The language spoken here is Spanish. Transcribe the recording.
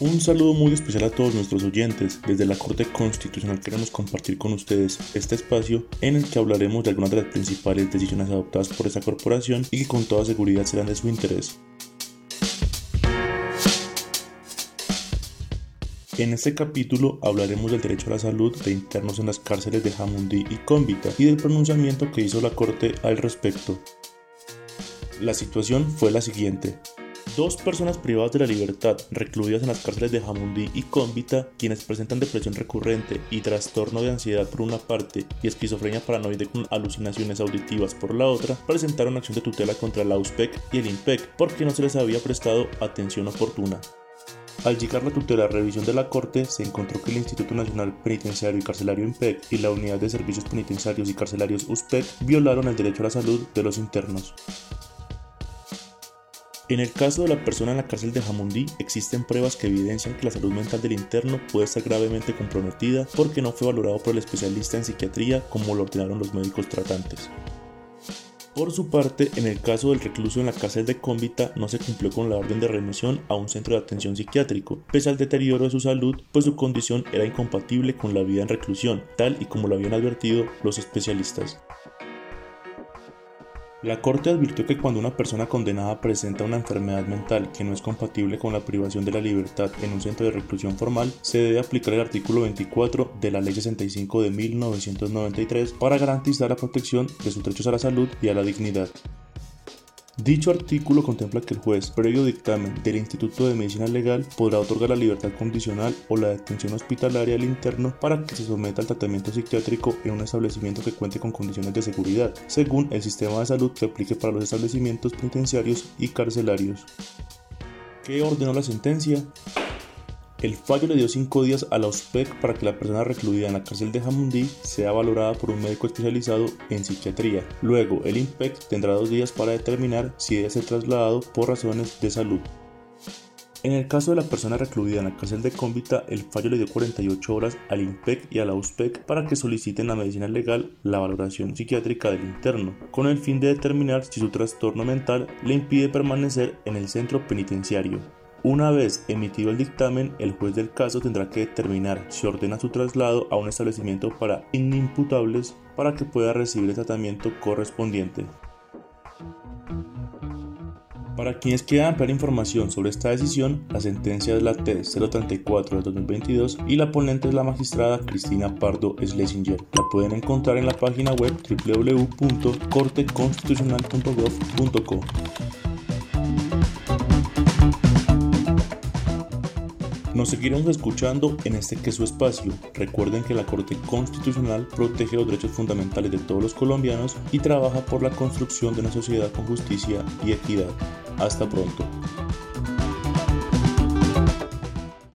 Un saludo muy especial a todos nuestros oyentes. Desde la Corte Constitucional queremos compartir con ustedes este espacio en el que hablaremos de algunas de las principales decisiones adoptadas por esta corporación y que con toda seguridad serán de su interés. En este capítulo hablaremos del derecho a la salud de internos en las cárceles de Jamundí y Cómbita y del pronunciamiento que hizo la Corte al respecto. La situación fue la siguiente. Dos personas privadas de la libertad, recluidas en las cárceles de Jamundí y Cómbita, quienes presentan depresión recurrente y trastorno de ansiedad por una parte y esquizofrenia paranoide con alucinaciones auditivas por la otra, presentaron acción de tutela contra la USPEC y el INPEC porque no se les había prestado atención oportuna. Al llegar la tutela a revisión de la Corte, se encontró que el Instituto Nacional Penitenciario y Carcelario INPEC y la Unidad de Servicios Penitenciarios y Carcelarios USPEC violaron el derecho a la salud de los internos. En el caso de la persona en la cárcel de Jamundí, existen pruebas que evidencian que la salud mental del interno puede estar gravemente comprometida porque no fue valorado por el especialista en psiquiatría como lo ordenaron los médicos tratantes. Por su parte, en el caso del recluso en la cárcel de Cómbita no se cumplió con la orden de remisión a un centro de atención psiquiátrico, pese al deterioro de su salud, pues su condición era incompatible con la vida en reclusión, tal y como lo habían advertido los especialistas. La Corte advirtió que cuando una persona condenada presenta una enfermedad mental que no es compatible con la privación de la libertad en un centro de reclusión formal, se debe aplicar el artículo 24 de la Ley 65 de 1993 para garantizar la protección de sus derechos a la salud y a la dignidad. Dicho artículo contempla que el juez, previo dictamen del Instituto de Medicina Legal, podrá otorgar la libertad condicional o la detención hospitalaria al interno para que se someta al tratamiento psiquiátrico en un establecimiento que cuente con condiciones de seguridad, según el sistema de salud que aplique para los establecimientos penitenciarios y carcelarios. ¿Qué ordenó la sentencia? El fallo le dio cinco días a la USPEC para que la persona recluida en la cárcel de Jamundí sea valorada por un médico especializado en psiquiatría. Luego, el INPEC tendrá dos días para determinar si debe ser trasladado por razones de salud. En el caso de la persona recluida en la cárcel de Cómbita, el fallo le dio 48 horas al INPEC y a la USPEC para que soliciten la medicina legal la valoración psiquiátrica del interno, con el fin de determinar si su trastorno mental le impide permanecer en el centro penitenciario. Una vez emitido el dictamen, el juez del caso tendrá que determinar si ordena su traslado a un establecimiento para inimputables para que pueda recibir el tratamiento correspondiente. Para quienes quieran ampliar información sobre esta decisión, la sentencia es la T034 de 2022 y la ponente es la magistrada Cristina Pardo Schlesinger. La pueden encontrar en la página web www.corteconstitucional.gov.co. Nos seguiremos escuchando en este que es su espacio. Recuerden que la Corte Constitucional protege los derechos fundamentales de todos los colombianos y trabaja por la construcción de una sociedad con justicia y equidad. Hasta pronto.